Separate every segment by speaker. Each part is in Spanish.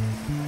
Speaker 1: Mm-hmm.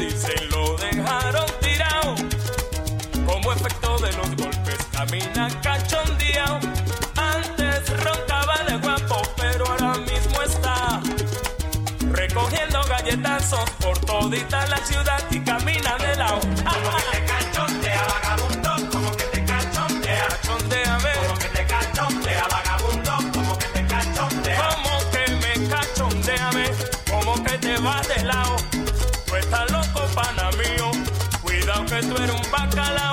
Speaker 1: y
Speaker 2: se lo dejaron tirado. Como efecto de los golpes camina cachondeado. Antes roncaba de guapo, pero ahora mismo está recogiendo galletazos por todita la ciudad y camina de lado. Ah, como que te cachondea vagabundo, como que te cachondea, cachondea, como que te cachondea vagabundo, como que te cachondea, como que me cachondea, como que te
Speaker 3: vas de
Speaker 4: lado. Bacala.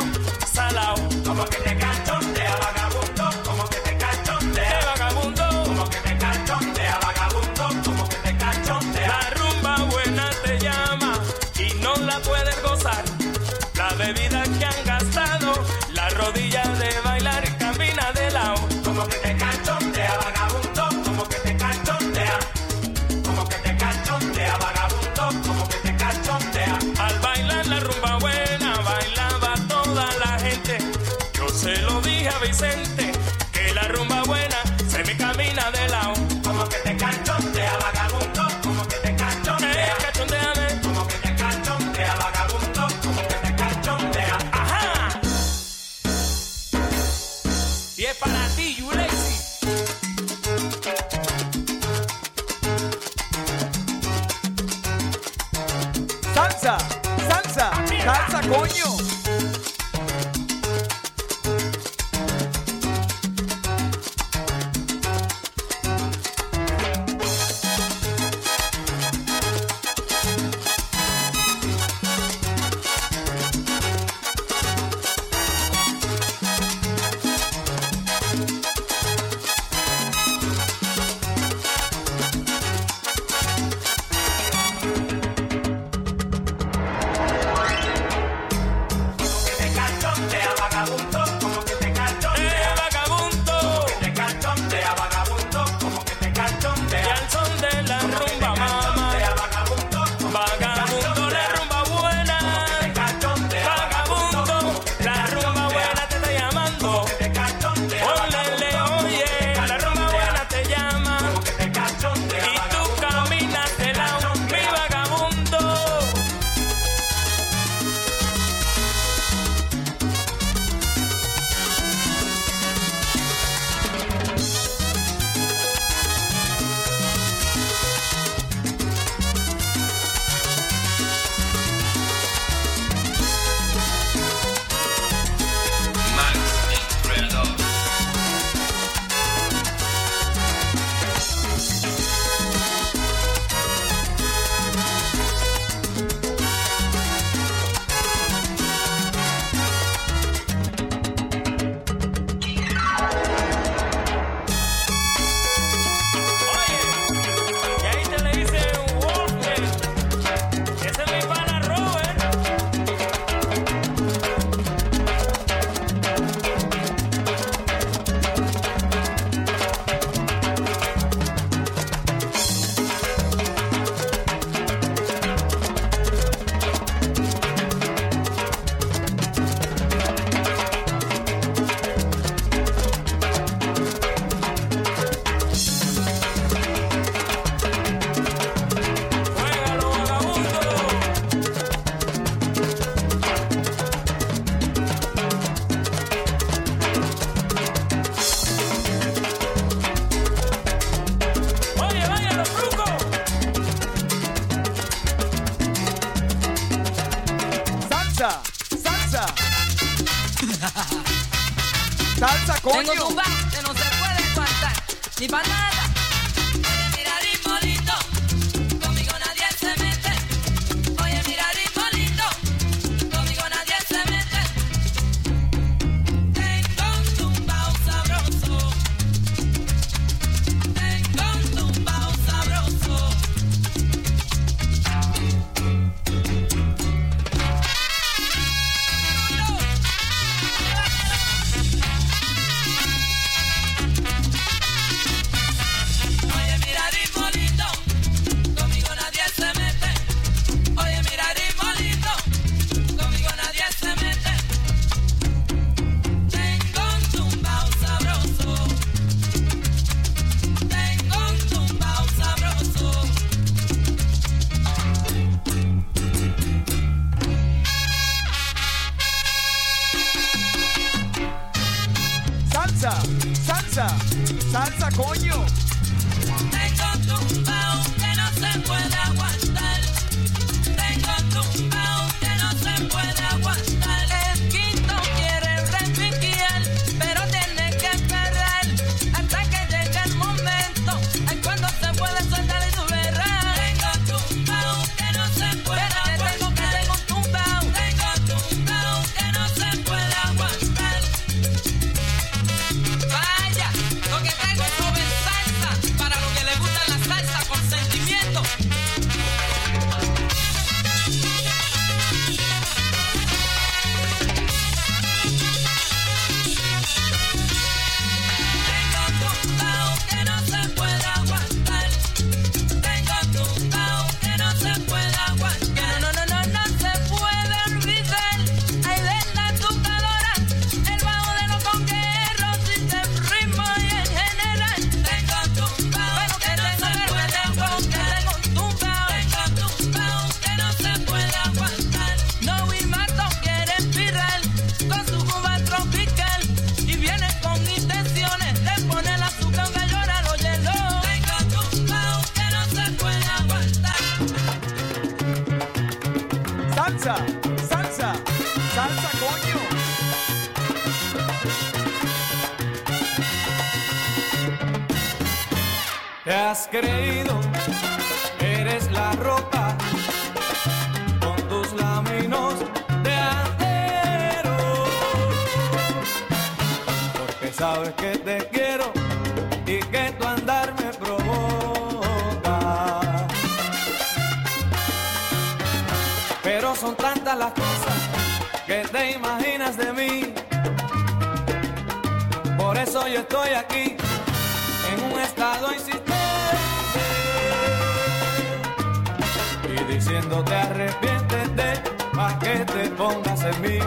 Speaker 4: arrepiéntete, más que te pongas en mí,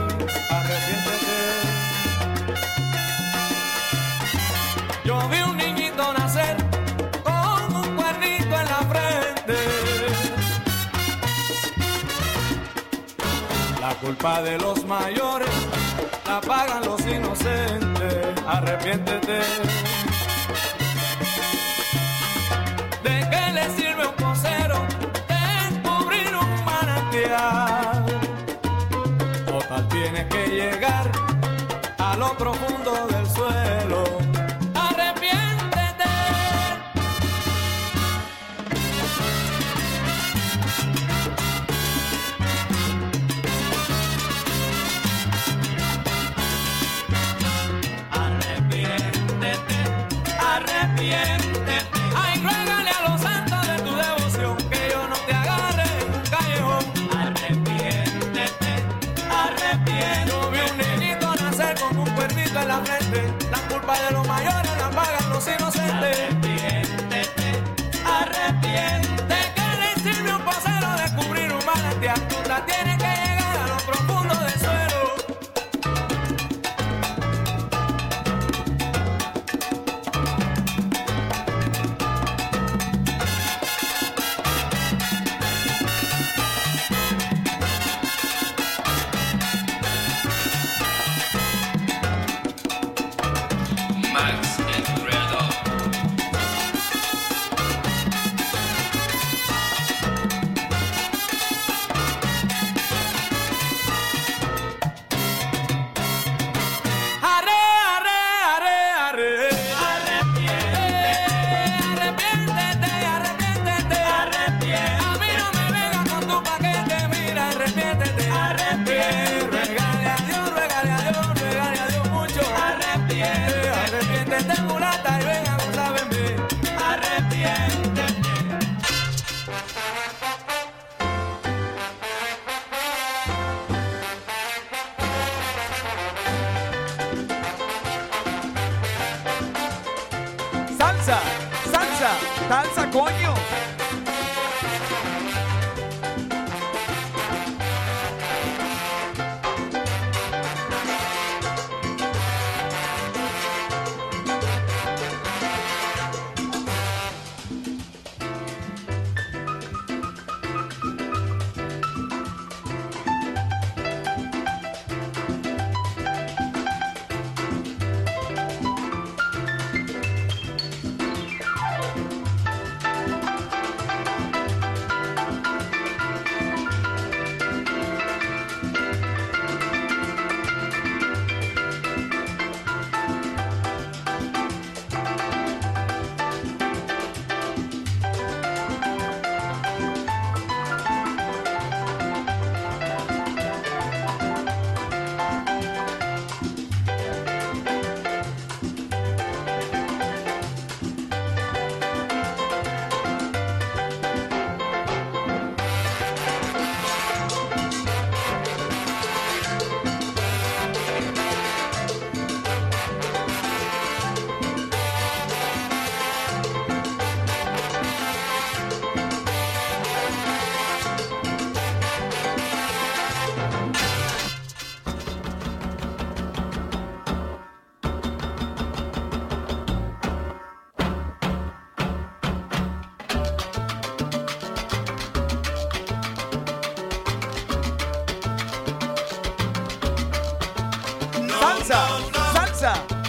Speaker 4: arrepiéntete. Yo vi un niñito nacer con un cuernito en la frente. La culpa de los mayores la pagan los inocentes, arrepiéntete. profundo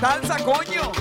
Speaker 5: salsa, coño.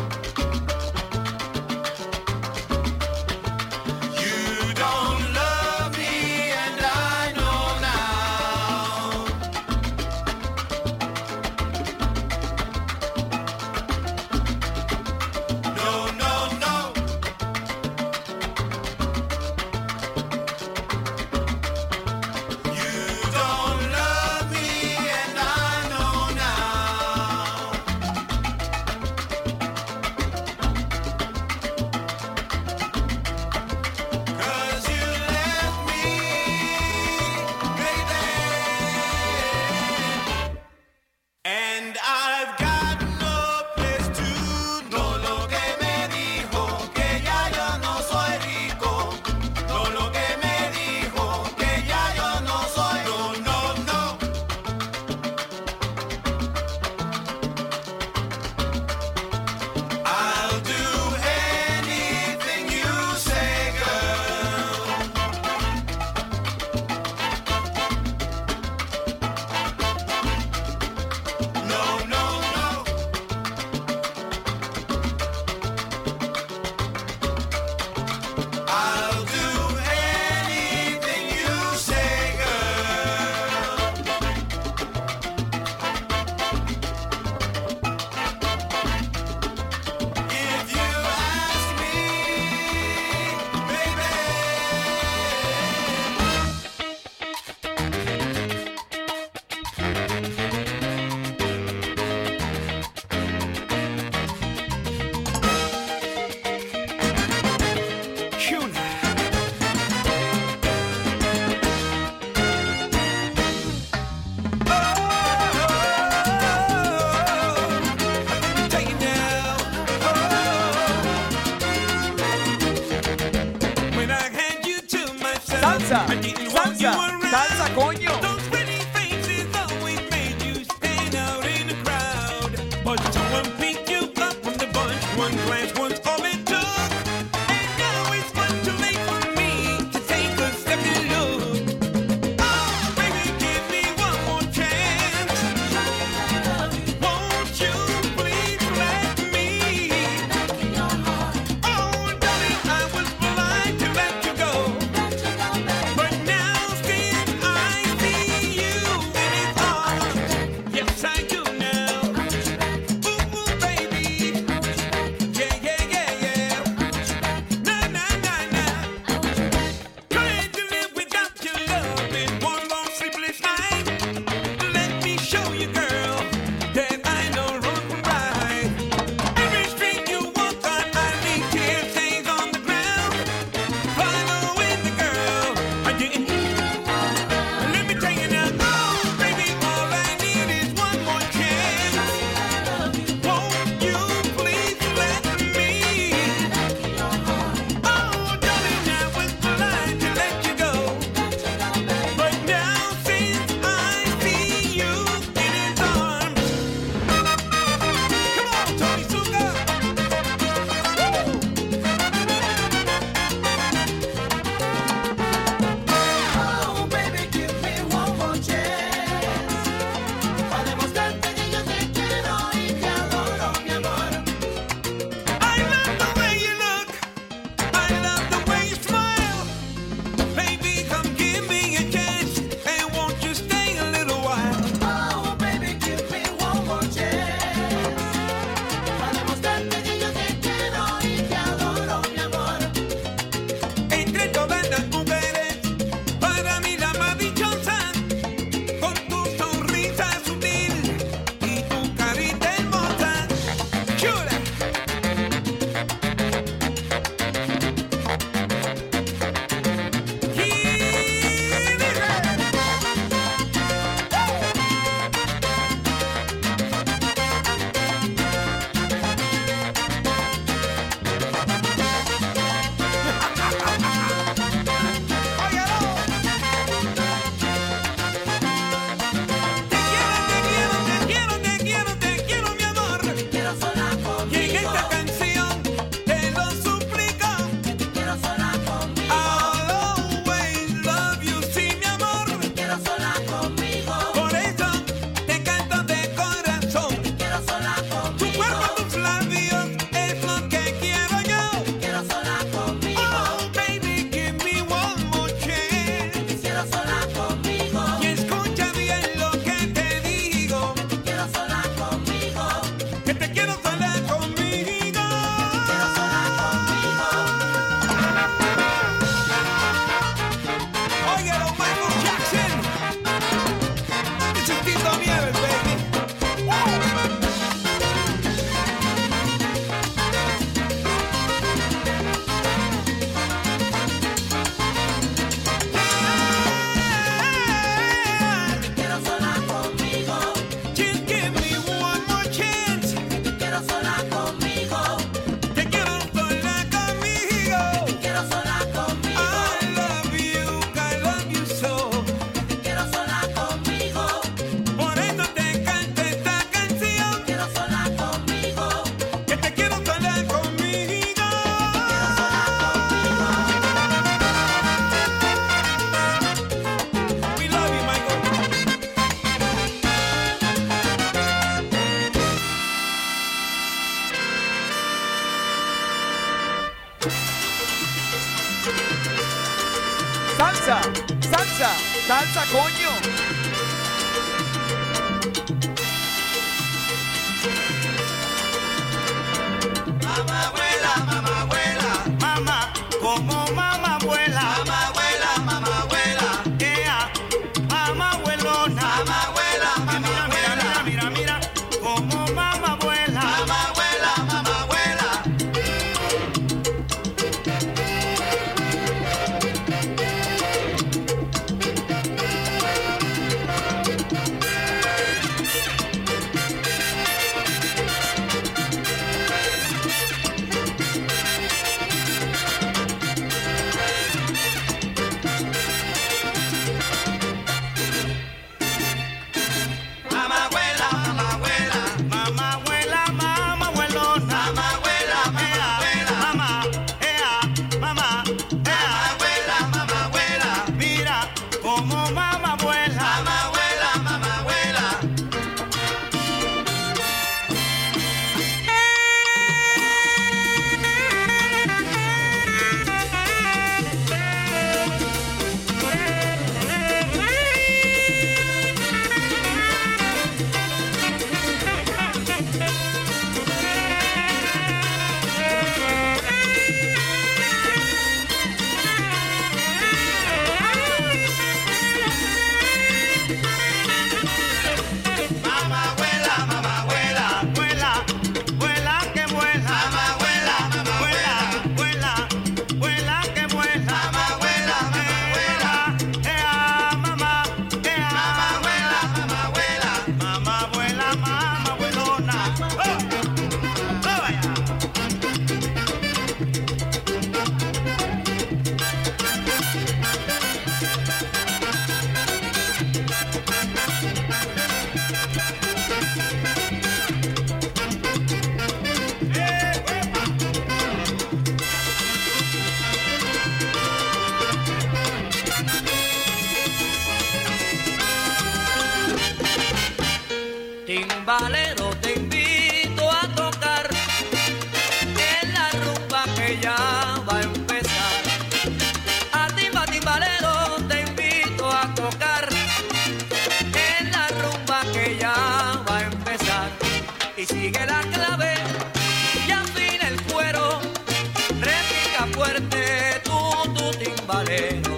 Speaker 4: Timbalero.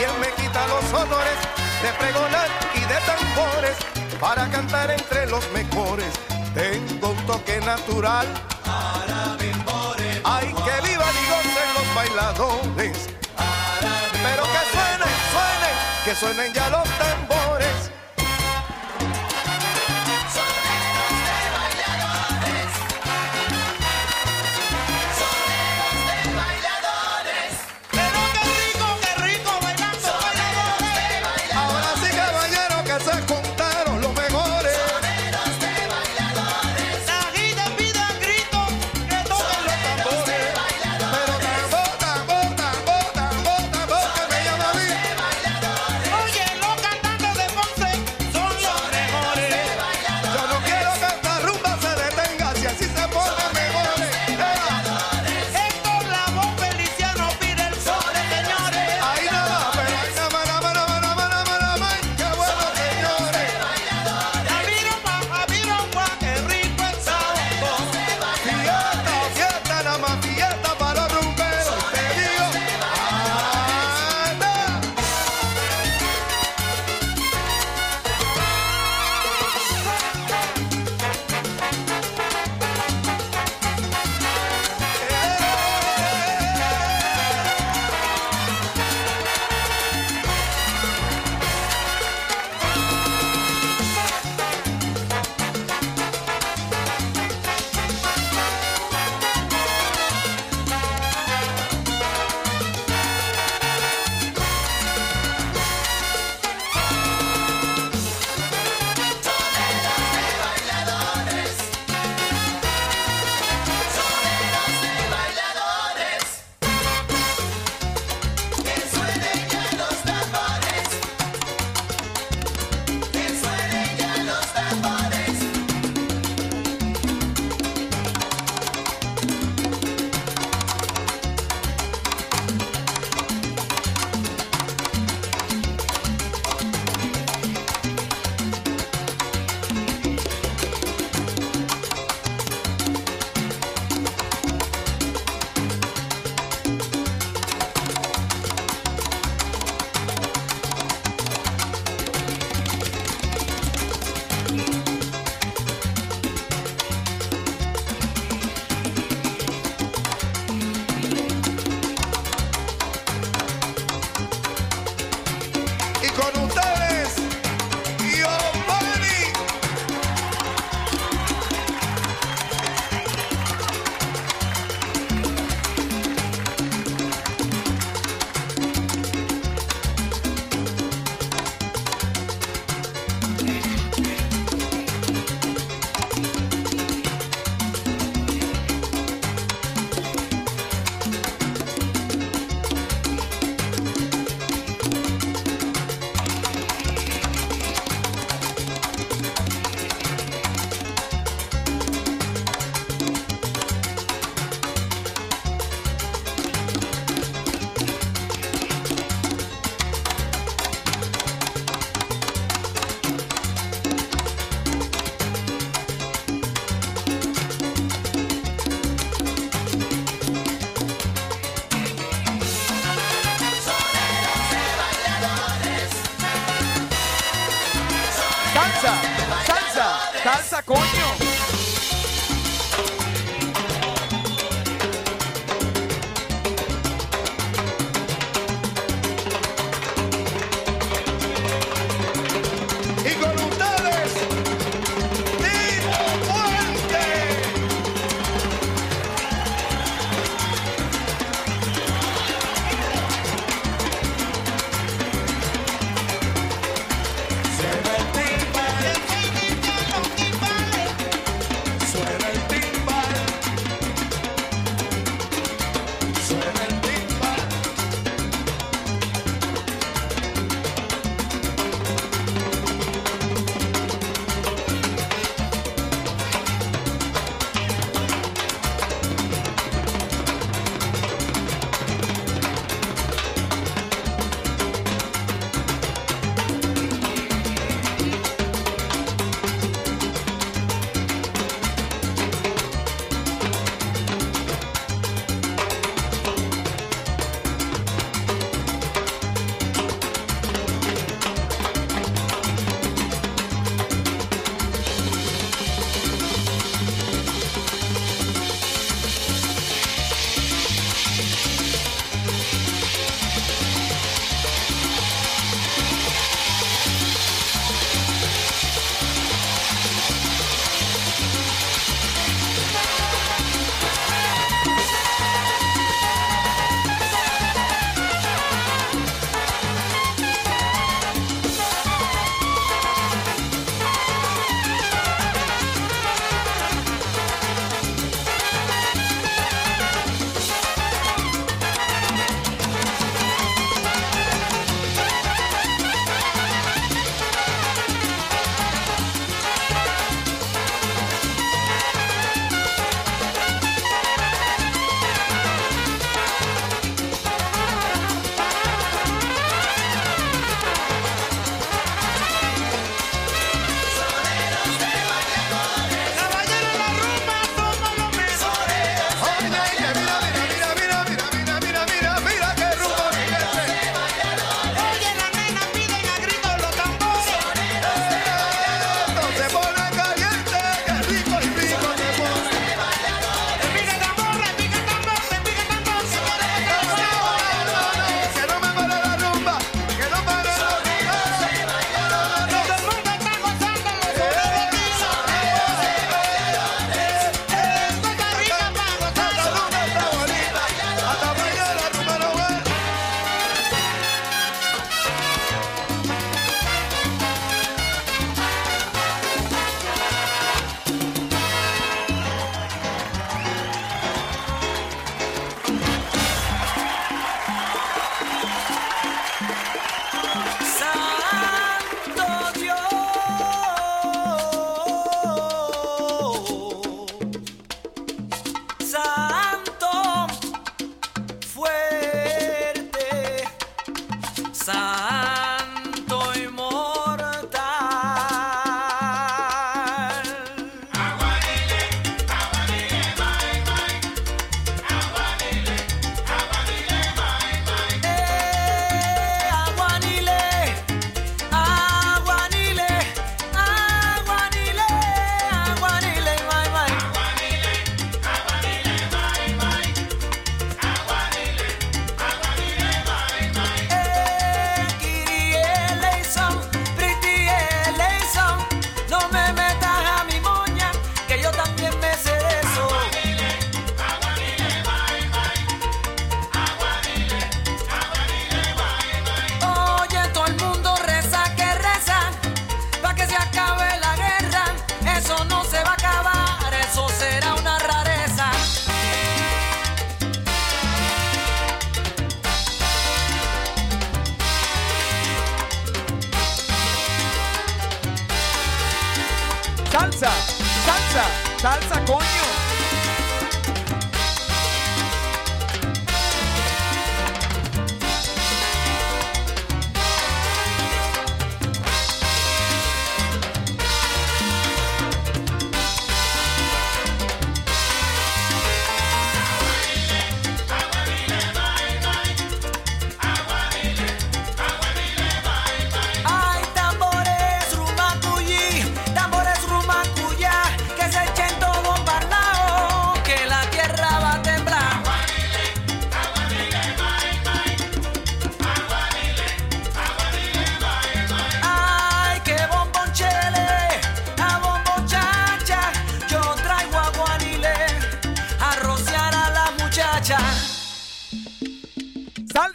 Speaker 6: quien me quita los honores de pregonar y de tambores para cantar entre los mejores. Tengo un toque natural. Ay, que viva y gocen los bailadores. Pero que suenen, suenen, que suenen ya los tambores.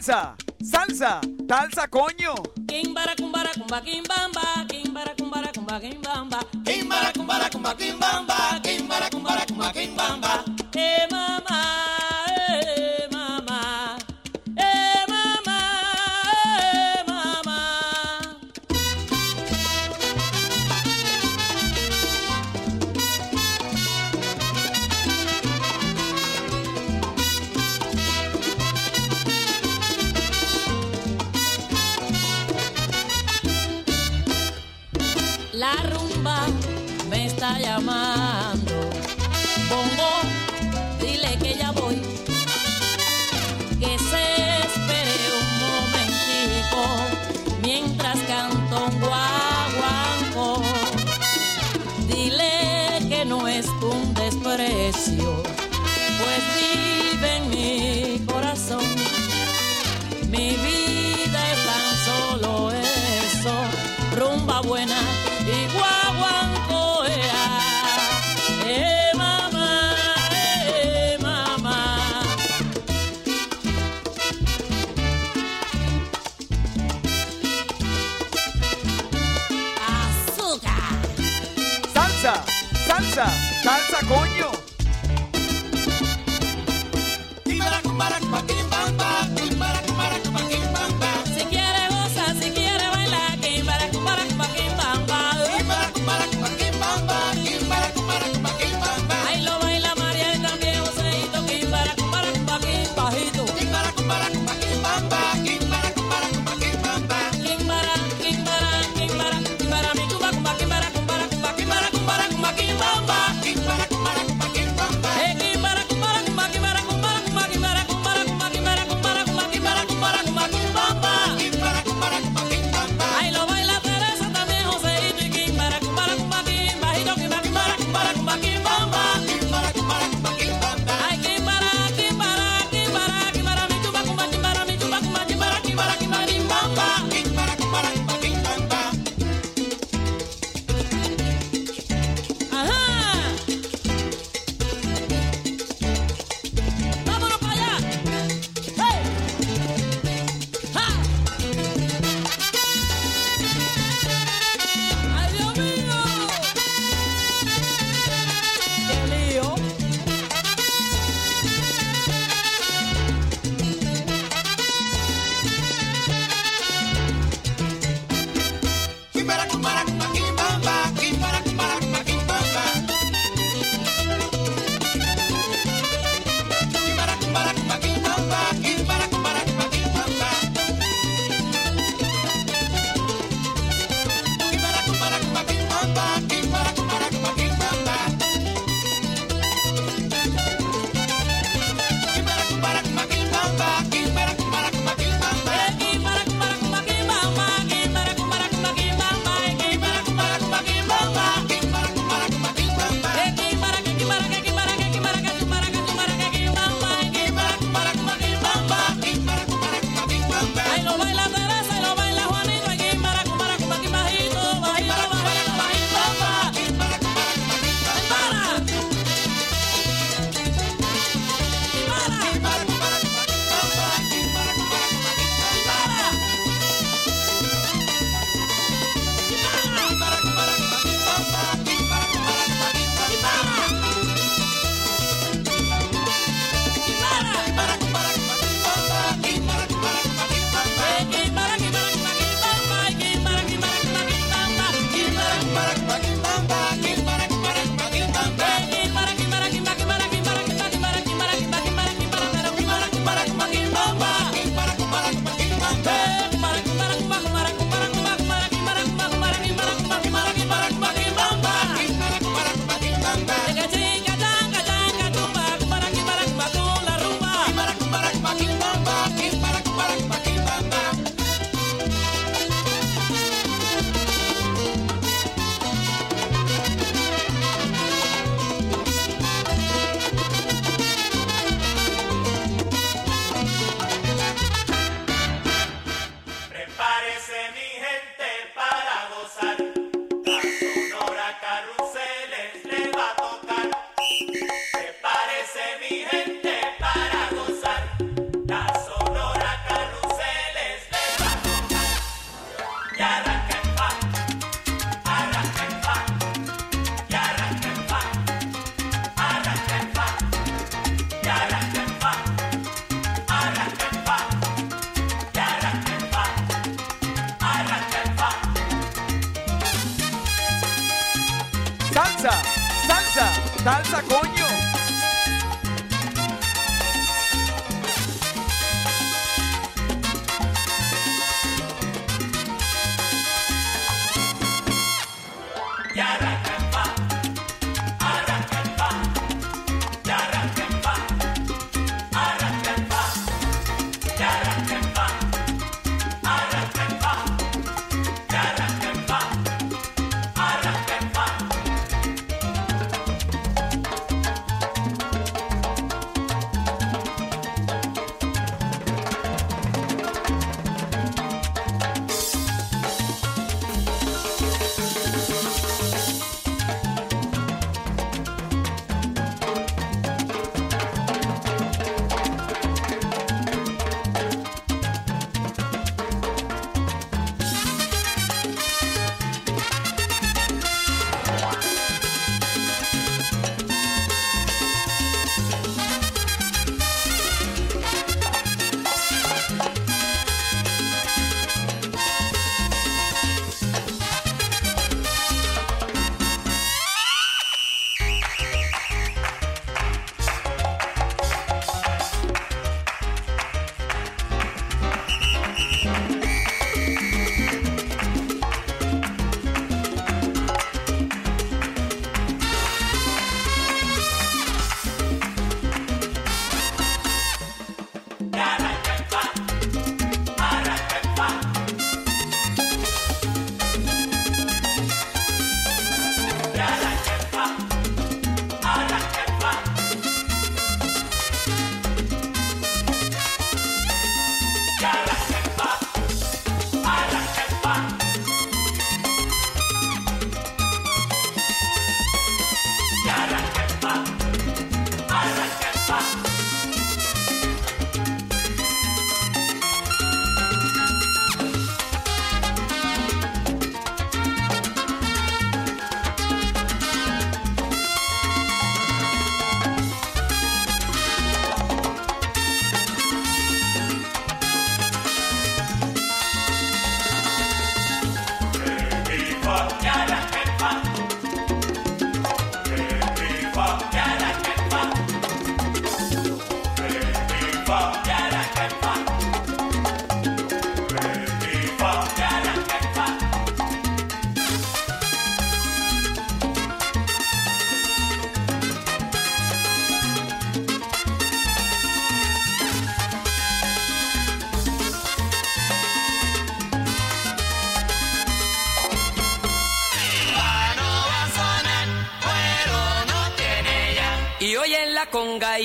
Speaker 5: salsa, salsa, salsa, coño.
Speaker 7: Kimbara cumbara cumba kimbamba, kimbara cumbara cumba kimbamba, kimbara cumbara cumba kimbamba, kimbara cumbara cumba kimbamba.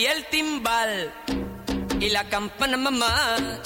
Speaker 7: Y
Speaker 4: el timbal y la campana mamá.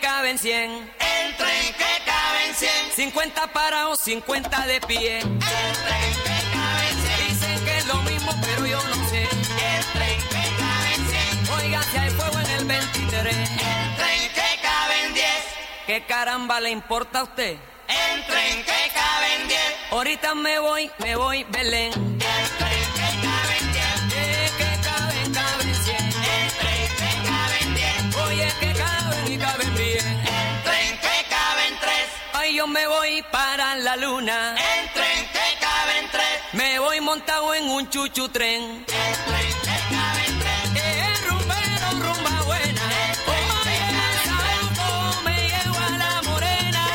Speaker 4: Caben 100.
Speaker 8: El tren que caben 100.
Speaker 4: 50 parados, 50 de pie.
Speaker 8: El tren que caben 100.
Speaker 4: Dicen que es lo mismo, pero yo no sé.
Speaker 8: El tren que caben 100.
Speaker 4: Oiga, si hay fuego en el 23.
Speaker 8: El tren que caben 10.
Speaker 4: ¿Qué caramba le importa a usted?
Speaker 8: El tren que caben 10.
Speaker 4: Ahorita me voy, me voy, Belén. Yo me voy para la luna.
Speaker 8: El tren que caben 3.
Speaker 4: Me voy montado en un chuchu tren.
Speaker 8: El tren que caben 3.
Speaker 4: Eh, rumbero, rumba buena. Me llevo a la morena.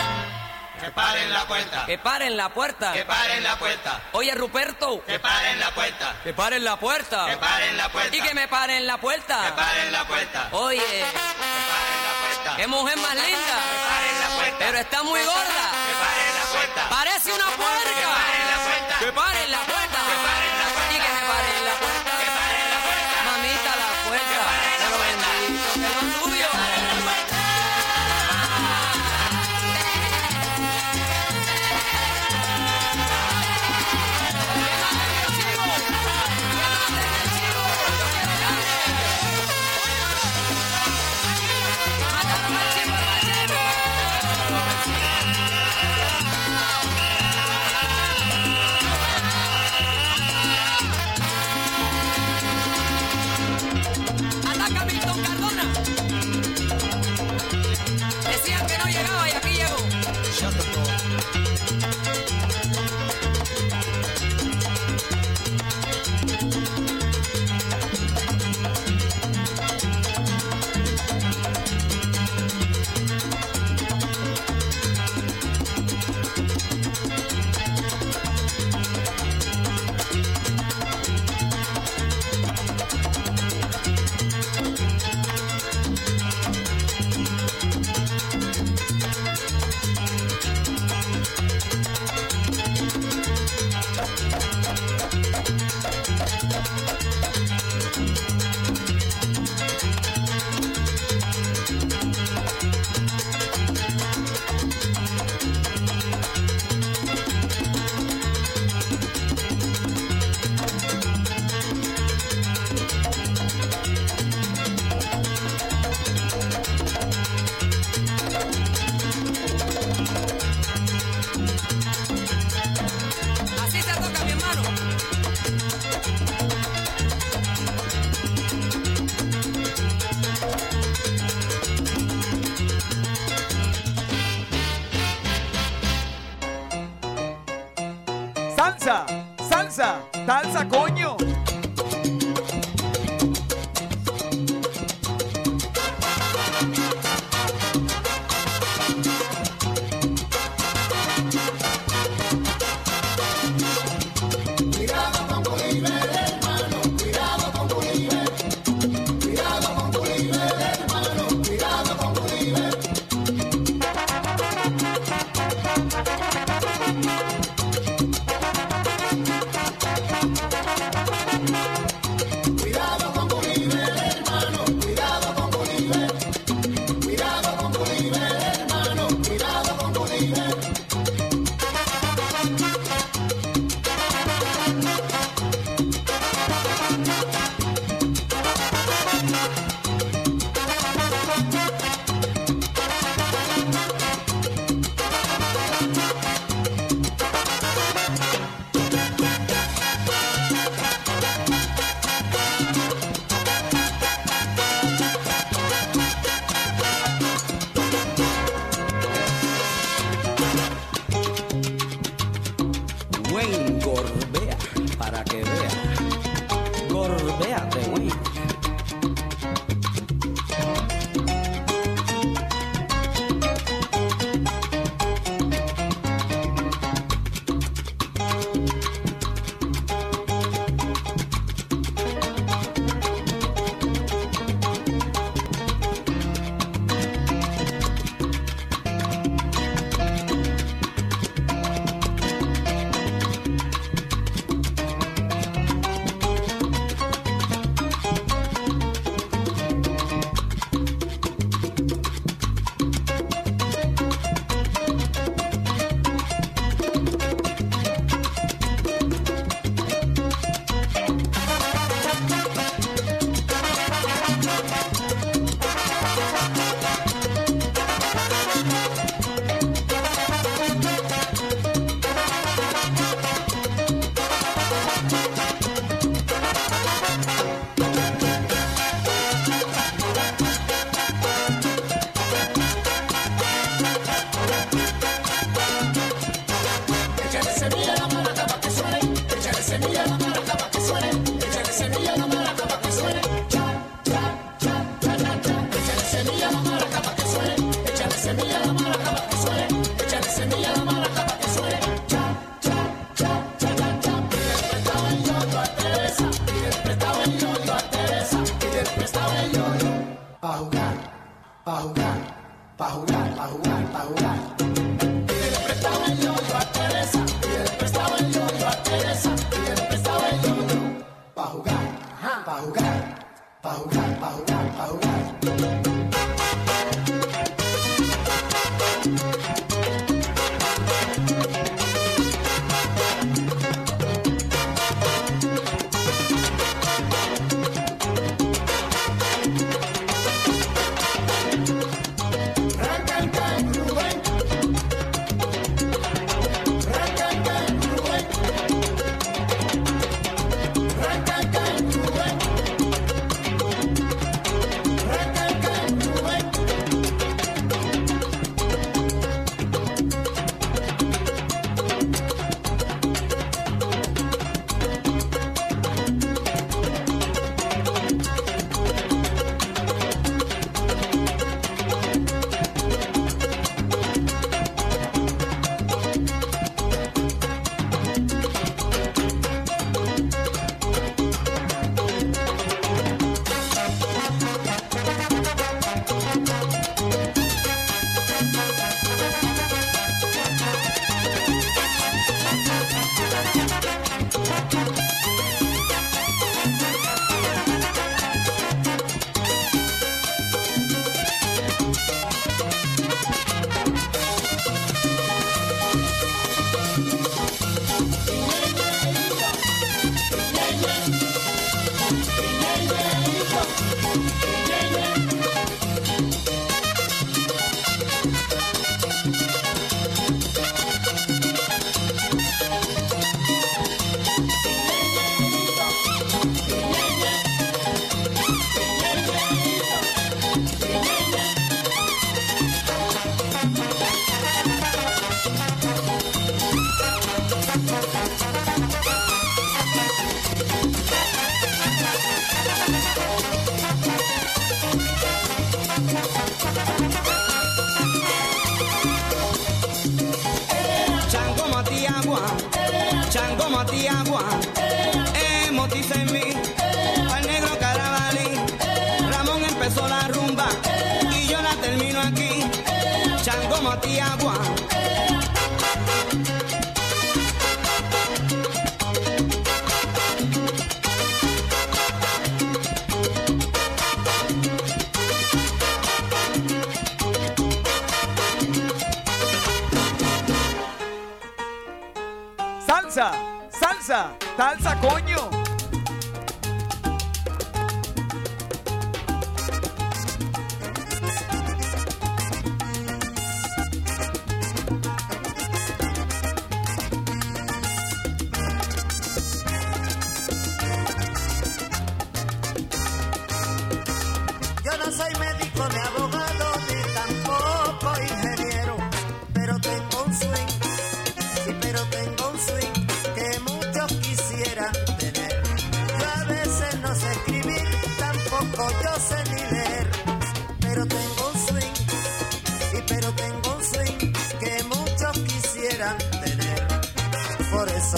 Speaker 8: Que paren la puerta.
Speaker 4: Que paren la puerta.
Speaker 8: Que paren la puerta.
Speaker 4: Oye, Ruperto.
Speaker 8: Que paren la puerta.
Speaker 4: Que paren la puerta.
Speaker 8: Que paren la puerta.
Speaker 4: Y que me paren la
Speaker 8: Que
Speaker 4: puerta.
Speaker 8: paren la puerta.
Speaker 4: Oye,
Speaker 8: Que paren la puerta.
Speaker 4: Qué mujer más
Speaker 8: Que
Speaker 4: linda.
Speaker 8: paren la puerta.
Speaker 4: Pero está muy gorda.
Speaker 8: Que paren la puerta.
Speaker 4: Parece una
Speaker 8: Que
Speaker 4: puerca.
Speaker 8: paren la puerta.
Speaker 4: Que paren la puerta.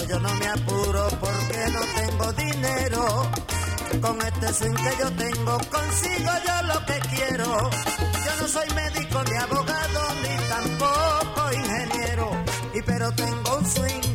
Speaker 4: yo
Speaker 9: no me apuro porque no tengo dinero. Con este swing que yo tengo consigo yo lo que quiero. Yo no soy médico ni abogado ni tampoco ingeniero. Y pero tengo un swing